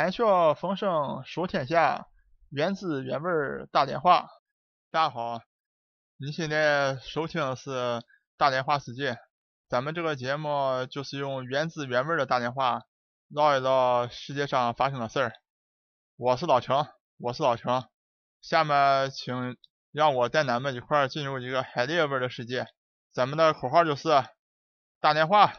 谈笑风生说天下，原汁原味大连话。大家好，你现在收听的是大连话世界。咱们这个节目就是用原汁原味的大连话唠一唠世界上发生的事儿。我是老程，我是老程。下面请让我带咱们一块儿进入一个海蛎味的世界。咱们的口号就是大连话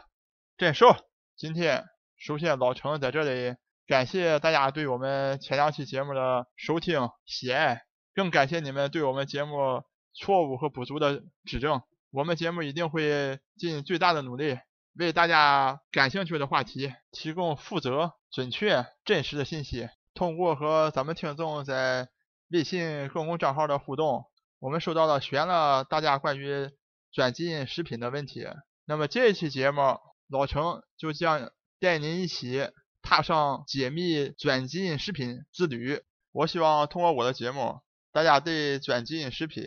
真瘦。今天首先老程在这里。感谢大家对我们前两期节目的收听喜爱，更感谢你们对我们节目错误和不足的指正。我们节目一定会尽最大的努力，为大家感兴趣的话题提供负责、准确、真实的信息。通过和咱们听众在微信公共账号的互动，我们收到了悬了大家关于转基因食品的问题。那么这一期节目，老程就将带您一起。踏上解密转基因食品之旅。我希望通过我的节目，大家对转基因食品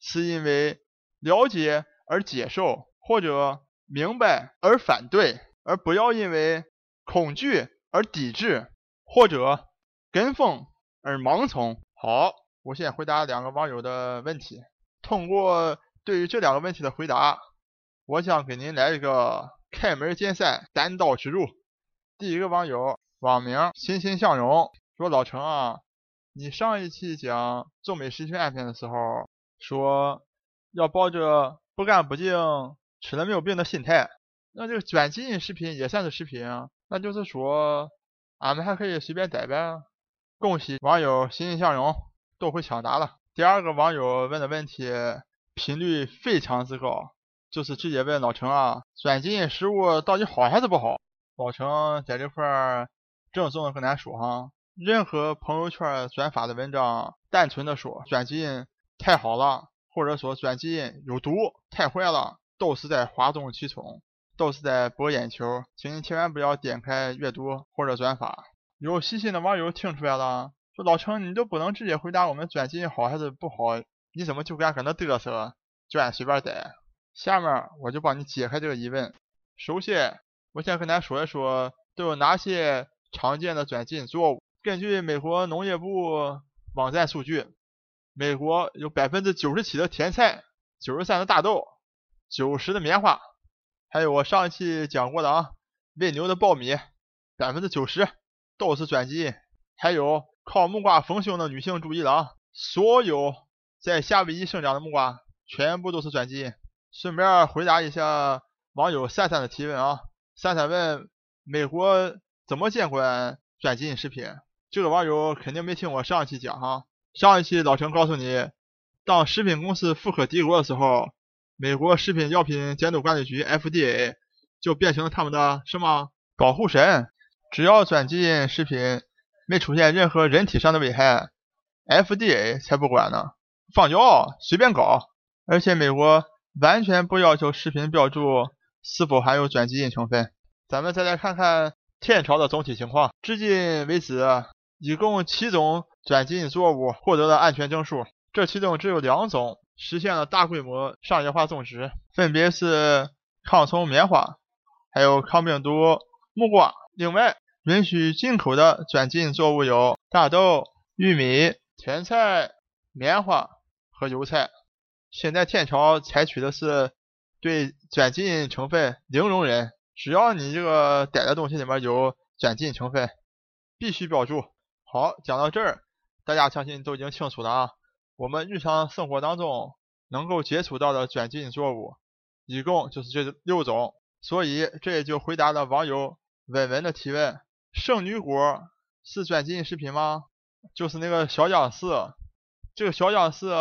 是因为了解而接受，或者明白而反对，而不要因为恐惧而抵制，或者跟风而盲从。好，我先回答两个网友的问题。通过对于这两个问题的回答，我想给您来一个开门见山、单刀直入。第一个网友网名欣欣向荣说：“老程啊，你上一期讲中美食品安全的时候，说要抱着不干不净、吃了没有病的心态。那这个转基因食品也算是食品？那就是说，俺们还可以随便逮呗？”恭喜网友欣欣向荣都会抢答了。第二个网友问的问题频率非常之高，就是直接问老程啊：转基因食物到底好还是不好？老程在这块儿郑重的跟咱说哈，任何朋友圈转发的文章，单纯的说转基因太好了，或者说转基因有毒太坏了，都是在哗众取宠，都是在博眼球，请你千万不要点开阅读或者转发。有细心的网友听出来了，说老程你都不能直接回答我们转基因好还是不好，你怎么就敢搁那嘚瑟，就爱随便逮？下面我就帮你解开这个疑问。首先。我先跟大家说一说都有哪些常见的转基因作物。根据美国农业部网站数据，美国有百分之九十七的甜菜、九十三的大豆、九十的棉花，还有我上一期讲过的啊，喂牛的苞米，百分之九十都是转基因。还有靠木瓜丰胸的女性注意了啊，所有在夏威夷生长的木瓜全部都是转基因。顺便回答一下网友珊珊的提问啊。三三问：美国怎么监管转基因食品？这个网友肯定没听我上一期讲哈。上一期老陈告诉你，当食品公司富可敌国的时候，美国食品药品监督管理局 FDA 就变成了他们的什么保护神？只要转基因食品没出现任何人体上的危害，FDA 才不管呢。放药随便搞，而且美国完全不要求食品标注。是否含有转基因成分？咱们再来看看天朝的总体情况。至今为止，一共七种转基因作物获得了安全证书，这其中只有两种实现了大规模商业化种植，分别是抗虫棉花，还有抗病毒木瓜。另外，允许进口的转基因作物有大豆、玉米、甜菜、棉花和油菜。现在天朝采取的是。对转基因成分零容忍，只要你这个逮的东西里面有转基因成分，必须标注。好，讲到这儿，大家相信都已经清楚了啊。我们日常生活当中能够接触到的转基因作物，一共就是这六种。所以这也就回答了网友文文的提问：圣女果是转基因食品吗？就是那个小姜丝，这个小姜丝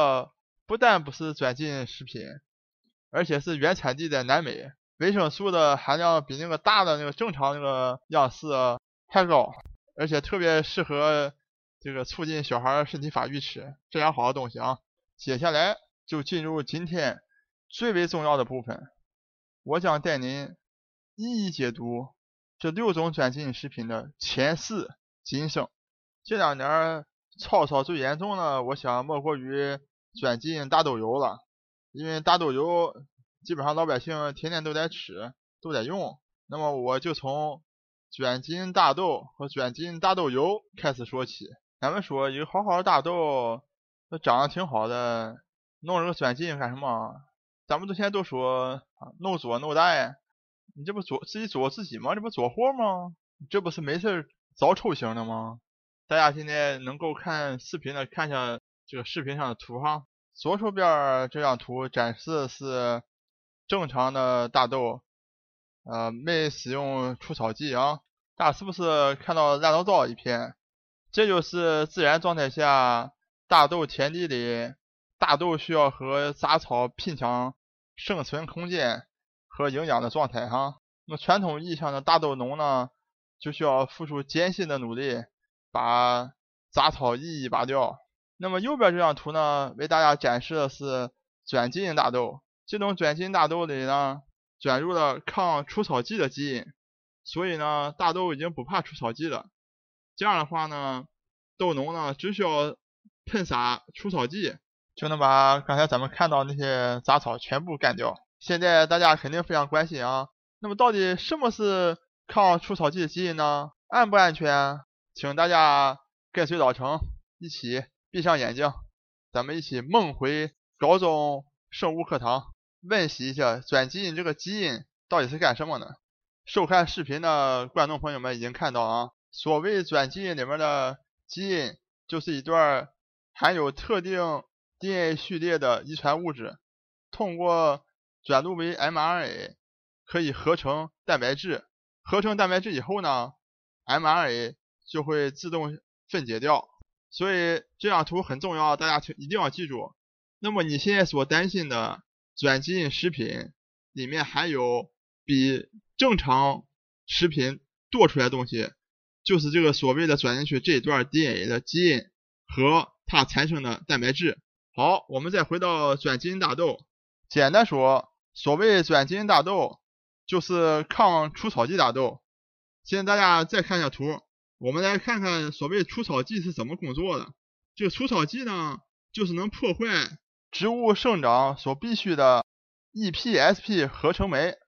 不但不是转基因食品。而且是原产地在南美，维生素的含量比那个大的那个正常那个样式还高，而且特别适合这个促进小孩身体发育吃，非常好的东西啊！接下来就进入今天最为重要的部分，我将带您一一解读这六种转基因食品的前世今生。这两年超超最严重的，我想莫过于转基因大豆油了。因为大豆油基本上老百姓天天都在吃，都在用，那么我就从转基因大豆和转基因大豆油开始说起。咱们说一个好好的大豆，那长得挺好的，弄这个转基因干什么？咱们之前都说弄左弄带，你这不左自己左自己吗？这不左祸吗？这不是没事找抽型的吗？大家现在能够看视频的，看一下这个视频上的图哈。左手边这张图展示的是正常的大豆，呃，没使用除草剂啊。大家是不是看到烂糟糟一片？这就是自然状态下大豆田地里大豆需要和杂草拼抢生存空间和营养的状态哈。那么传统意义上的大豆农呢，就需要付出艰辛的努力，把杂草一一拔掉。那么右边这张图呢，为大家展示的是转基因大豆。这种转基因大豆里呢，转入了抗除草剂的基因，所以呢，大豆已经不怕除草剂了。这样的话呢，豆农呢只需要喷洒除草剂，就能把刚才咱们看到那些杂草全部干掉。现在大家肯定非常关心啊，那么到底什么是抗除草剂的基因呢？安不安全？请大家跟随老程一起。闭上眼睛，咱们一起梦回高中生物课堂，温习一下转基因这个基因到底是干什么的。收看视频的观众朋友们已经看到啊，所谓转基因里面的基因，就是一段含有特定 DNA 序列的遗传物质，通过转录为 mRNA，可以合成蛋白质。合成蛋白质以后呢，mRNA 就会自动分解掉。所以这张图很重要，大家一定要记住。那么你现在所担心的转基因食品里面含有比正常食品多出来的东西，就是这个所谓的转进去这一段 DNA 的基因和它产生的蛋白质。好，我们再回到转基因大豆。简单说，所谓转基因大豆就是抗除草剂大豆。现在大家再看一下图。我们来看看所谓除草剂是怎么工作的。这个除草剂呢，就是能破坏植物生长所必需的 EPSP 合成酶，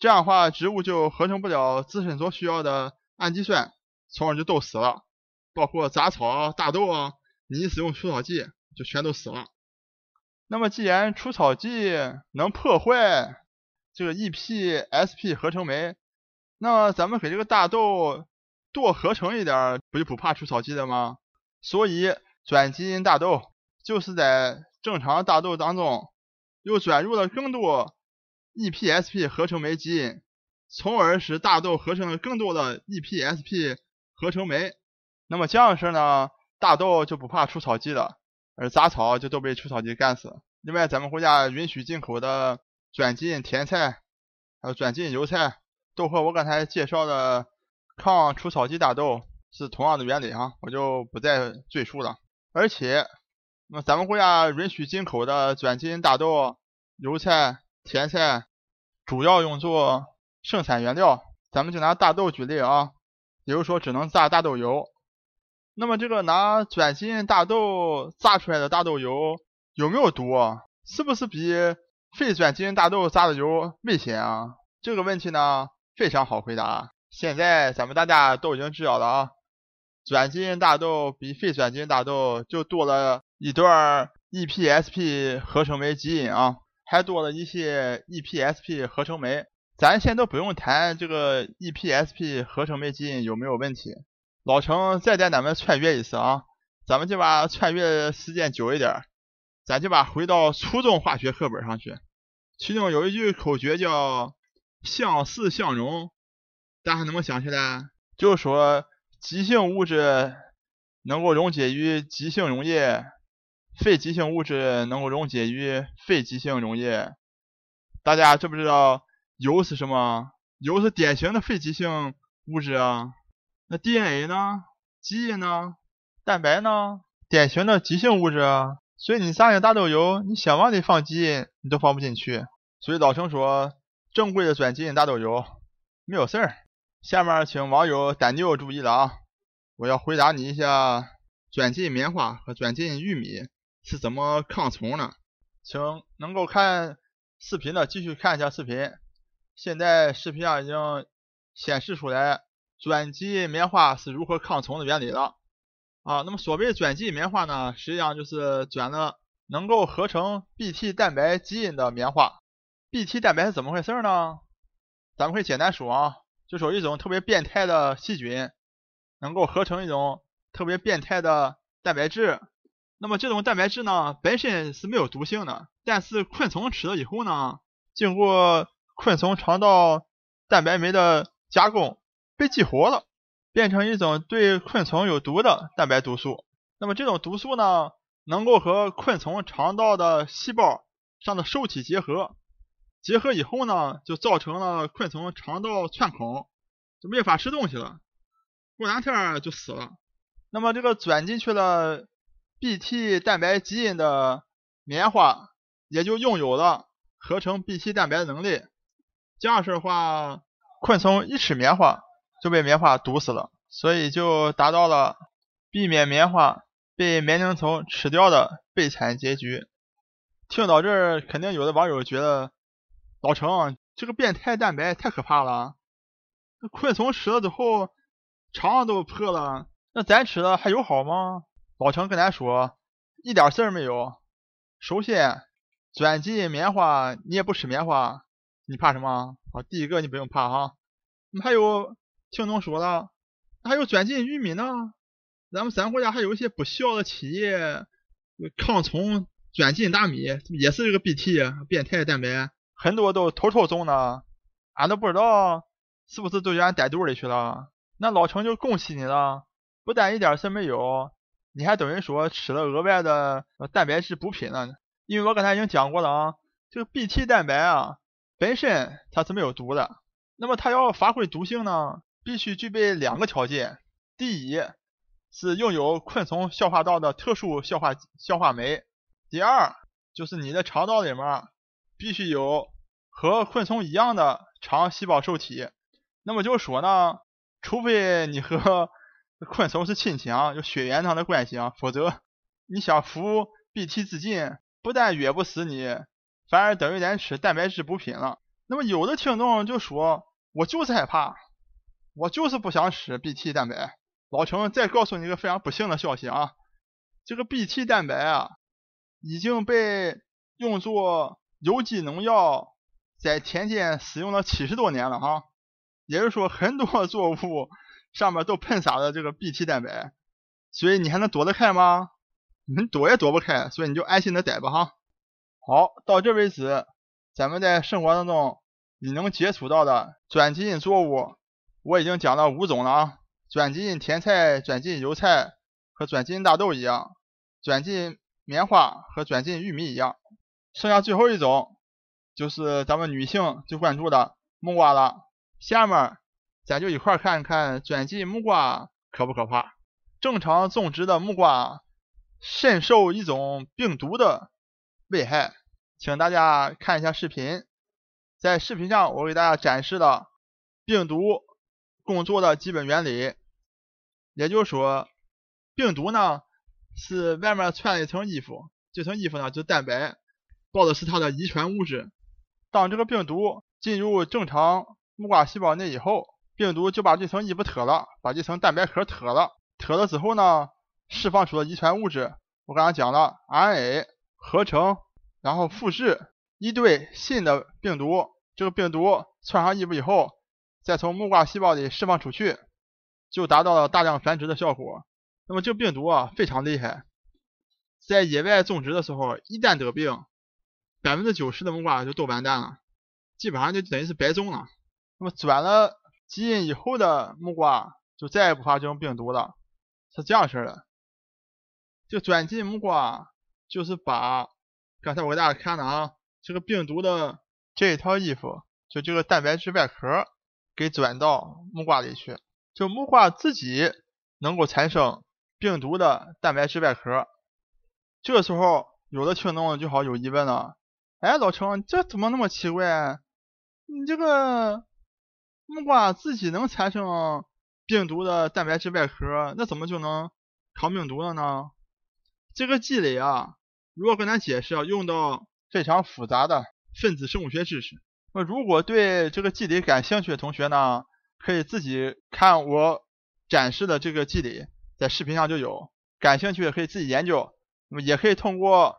这样的话，植物就合成不了自身所需要的氨基酸，从而就都死了。包括杂草、大豆啊，你一使用除草剂就全都死了。那么，既然除草剂能破坏这个 EPSP 合成酶，那咱们给这个大豆。多合成一点，不就不怕除草剂了吗？所以转基因大豆就是在正常大豆当中又转入了更多 EPSP 合成酶基因，从而使大豆合成了更多的 EPSP 合成酶。那么这样式呢，大豆就不怕除草剂了，而杂草就都被除草剂干死。另外，咱们国家允许进口的转基因甜菜，还有转基因油菜，都和我刚才介绍的。抗除草剂大豆是同样的原理啊，我就不再赘述了。而且，那咱们国家允许进口的转基因大豆、油菜、甜菜，主要用作生产原料。咱们就拿大豆举例啊，比如说只能榨大豆油。那么这个拿转基因大豆榨出来的大豆油有没有毒？是不是比非转基因大豆榨的油危险啊？这个问题呢，非常好回答。现在咱们大家都已经知道了啊，转基因大豆比非转基因大豆就多了一段 EPSP 合成酶基因啊，还多了一些 EPSP 合成酶。咱先都不用谈这个 EPSP 合成酶基因有没有问题，老程再带咱们穿越一次啊，咱们就把穿越时间久一点，咱就把回到初中化学课本上去，其中有一句口诀叫相似相容。大家能不能想起来？就是说，极性物质能够溶解于极性溶液，非极性物质能够溶解于非极性溶液。大家知不知道油是什么？油是典型的非极性物质啊。那 DNA 呢？基因呢？蛋白呢？典型的极性物质啊。所以你榨点大豆油，你想往里放基因，你都放不进去。所以老程说，正规的转基因大豆油没有事儿。下面请网友丹妞注意了啊！我要回答你一下，转基因棉花和转基因玉米是怎么抗虫的？请能够看视频的继续看一下视频。现在视频上已经显示出来转基因棉花是如何抗虫的原理了。啊，那么所谓转基因棉花呢，实际上就是转了能够合成 Bt 蛋白基因的棉花。Bt 蛋白是怎么回事呢？咱们可以简单说啊，就说一种特别变态的细菌，能够合成一种特别变态的蛋白质。那么这种蛋白质呢，本身是没有毒性的，但是昆虫吃了以后呢，经过昆虫肠道蛋白酶的加工，被激活了，变成一种对昆虫有毒的蛋白毒素。那么这种毒素呢，能够和昆虫肠道的细胞上的受体结合，结合以后呢，就造成了昆虫肠道穿孔，就没法吃东西了，过两天就死了。那么这个转进去了。Bt 蛋白基因的棉花也就拥有了合成 Bt 蛋白的能力。这样式的话，昆虫一吃棉花就被棉花毒死了，所以就达到了避免棉花被棉铃虫吃掉的悲惨结局。听到这儿，肯定有的网友觉得老程这个变态蛋白太可怕了，那昆虫吃了之后肠都破了，那咱吃了还有好吗？老程跟咱说，一点事儿没有。首先，转基因棉花你也不吃棉花，你怕什么？好，第一个你不用怕哈。还有听众说了，还有转基因玉米呢。咱们咱国家还有一些不孝的企业，抗虫转基因大米也是这个 Bt 变态蛋白，很多都偷偷种呢，俺都不知道是不是都让逮肚里去了。那老程就恭喜你了，不但一点事没有。你还等于说吃了额外的蛋白质补品呢？因为我刚才已经讲过了啊，这个 Bt 蛋白啊本身它是没有毒的，那么它要发挥毒性呢，必须具备两个条件：第一是拥有昆虫消化道的特殊消化消化酶；第二就是你的肠道里面必须有和昆虫一样的肠细胞受体。那么就说呢，除非你和昆虫是亲戚啊，有血缘上的关系啊，否则你想服 Bt 自尽，不但哕不死你，反而等于咱吃蛋白质补品了。那么有的听众就说，我就是害怕，我就是不想吃 Bt 蛋白。老程再告诉你一个非常不幸的消息啊，这个 Bt 蛋白啊，已经被用作有机农药在田间使用了七十多年了哈，也就是说很多作物。上面都喷洒了这个 Bt 蛋白，所以你还能躲得开吗？你躲也躲不开，所以你就安心的待吧哈。好，到这为止，咱们在生活当中你能接触到的转基因作物，我已经讲了五种了啊。转基因甜菜、转基因油菜和转基因大豆一样，转基因棉花和转基因玉米一样，剩下最后一种就是咱们女性最关注的木瓜了。下面。咱就一块看看转基因木瓜可不可怕？正常种植的木瓜深受一种病毒的危害，请大家看一下视频。在视频上，我给大家展示了病毒工作的基本原理。也就是说，病毒呢是外面穿了一层衣服，这层衣服呢就是蛋白，报的是它的遗传物质。当这个病毒进入正常木瓜细胞内以后，病毒就把这层衣服脱了，把这层蛋白壳脱了，脱了之后呢，释放出了遗传物质。我刚才讲了，RNA 合成，然后复制一对新的病毒。这个病毒穿上衣服以后，再从木瓜细胞里释放出去，就达到了大量繁殖的效果。那么这个病毒啊非常厉害，在野外种植的时候，一旦得病，百分之九十的木瓜就都完蛋了，基本上就等于是白种了。那么转了。基因以后的木瓜就再也不发这种病毒了，是这样式的。就转基因木瓜就是把刚才我给大家看的啊，这个病毒的这一套衣服，就这个蛋白质外壳给转到木瓜里去，就木瓜自己能够产生病毒的蛋白质外壳。这个时候，有的听众就好有疑问了，哎，老程，这怎么那么奇怪？你这个。木瓜自己能产生病毒的蛋白质外壳，那怎么就能抗病毒了呢？这个积累啊，如果跟咱解释，啊用到非常复杂的分子生物学知识。那如果对这个机理感兴趣的同学呢，可以自己看我展示的这个机理，在视频上就有，感兴趣的可以自己研究。那么也可以通过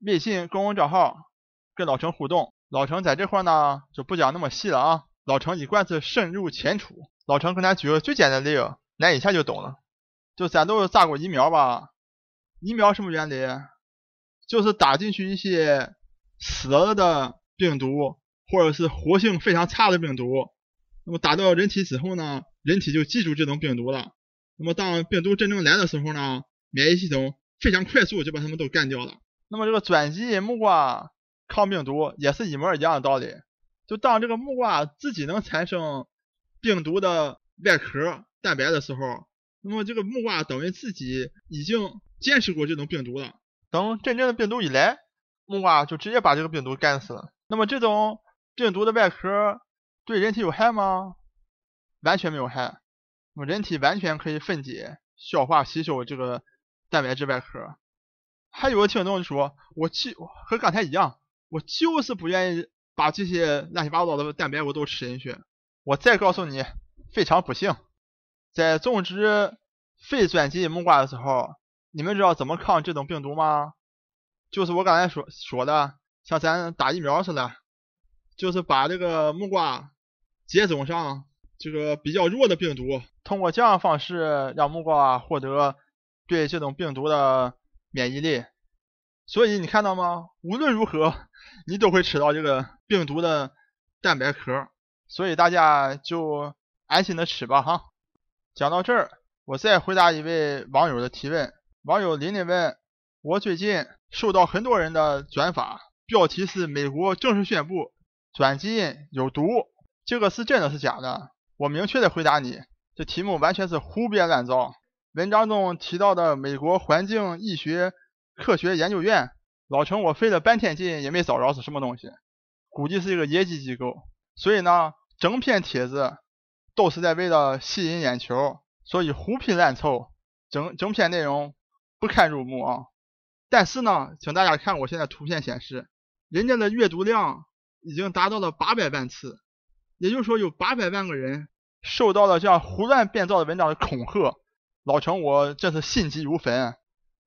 微信公众账号跟老陈互动。老陈在这块呢就不讲那么细了啊，老陈一贯是深入浅出。老陈跟咱举个最简单的例，咱一下就懂了。就咱都打过疫苗吧？疫苗什么原理？就是打进去一些死了的病毒，或者是活性非常差的病毒。那么打到人体之后呢，人体就记住这种病毒了。那么当病毒真正来的时候呢，免疫系统非常快速就把它们都干掉了。那么这个转基因木瓜抗病毒也是一模一样的道理。就当这个木瓜自己能产生病毒的外壳蛋白的时候，那么这个木瓜等于自己已经见识过这种病毒了。等真正的病毒一来，木瓜就直接把这个病毒干死了。那么这种病毒的外壳对人体有害吗？完全没有害。那么人体完全可以分解、消化、吸收这个蛋白质外壳。还有个听众说，我去和刚才一样，我就是不愿意把这些乱七八糟的蛋白我都吃进去。我再告诉你，非常不幸，在种植非转基因木瓜的时候。你们知道怎么抗这种病毒吗？就是我刚才说说的，像咱打疫苗似的，就是把这个木瓜接种上这个比较弱的病毒，通过这样方式让木瓜获得对这种病毒的免疫力。所以你看到吗？无论如何，你都会吃到这个病毒的蛋白壳。所以大家就安心的吃吧哈。讲到这儿，我再回答一位网友的提问。网友琳琳问：我最近收到很多人的转发，标题是“美国正式宣布转基因有毒”，这个是真的是假的？我明确的回答你，这题目完全是胡编乱造。文章中提到的美国环境医学科学研究院，老陈我费了半天劲也没找着是什么东西，估计是一个野鸡机构。所以呢，整篇帖子都是在为了吸引眼球，所以胡拼乱凑，整整篇内容。不堪入目啊！但是呢，请大家看我现在图片显示，人家的阅读量已经达到了八百万次，也就是说有八百万个人受到了这样胡乱编造的文章的恐吓。老陈，我真是心急如焚。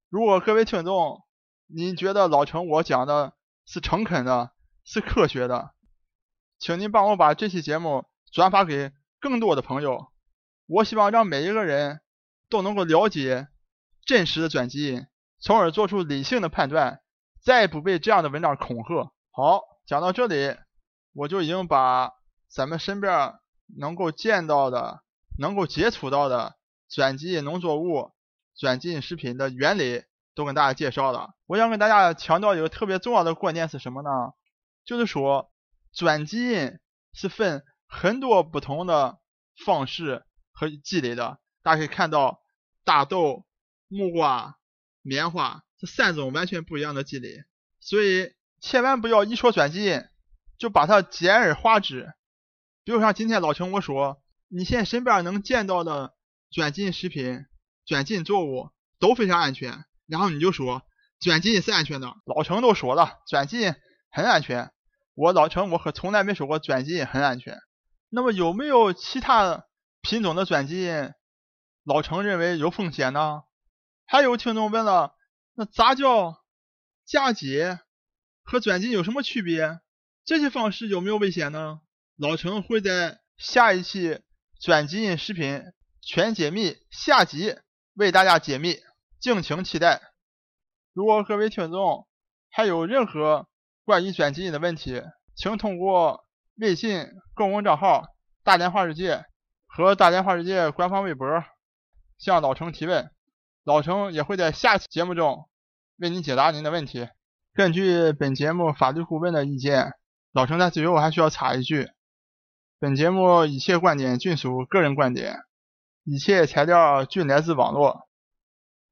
如果各位听众，您觉得老陈我讲的是诚恳的，是科学的，请您帮我把这期节目转发给更多的朋友。我希望让每一个人都能够了解。真实的转基因，从而做出理性的判断，再不被这样的文章恐吓。好，讲到这里，我就已经把咱们身边能够见到的、能够接触到的转基因农作物、转基因食品的原理都跟大家介绍了。我想跟大家强调一个特别重要的观念是什么呢？就是说，转基因是分很多不同的方式和积累的。大家可以看到，大豆。木瓜、棉花这三种完全不一样的积累，所以千万不要一说转基因就把它简而化之。比如像今天老陈我说，你现在身边能见到的转基因食品、转基因作物都非常安全，然后你就说转基因是安全的。老程都说了，转基因很安全。我老程我可从来没说过转基因很安全。那么有没有其他品种的转基因，老程认为有风险呢？还有听众问了，那杂交、嫁接和转基因有什么区别？这些方式有没有危险呢？老程会在下一期转基因食品全解密下集为大家解密，敬请期待。如果各位听众还有任何关于转基因的问题，请通过微信公众账号“大连话世界”和“大连话世界”官方微博向老程提问。老程也会在下期节目中为您解答您的问题。根据本节目法律顾问的意见，老程在最后还需要插一句：本节目一切观点均属个人观点，一切材料均来自网络。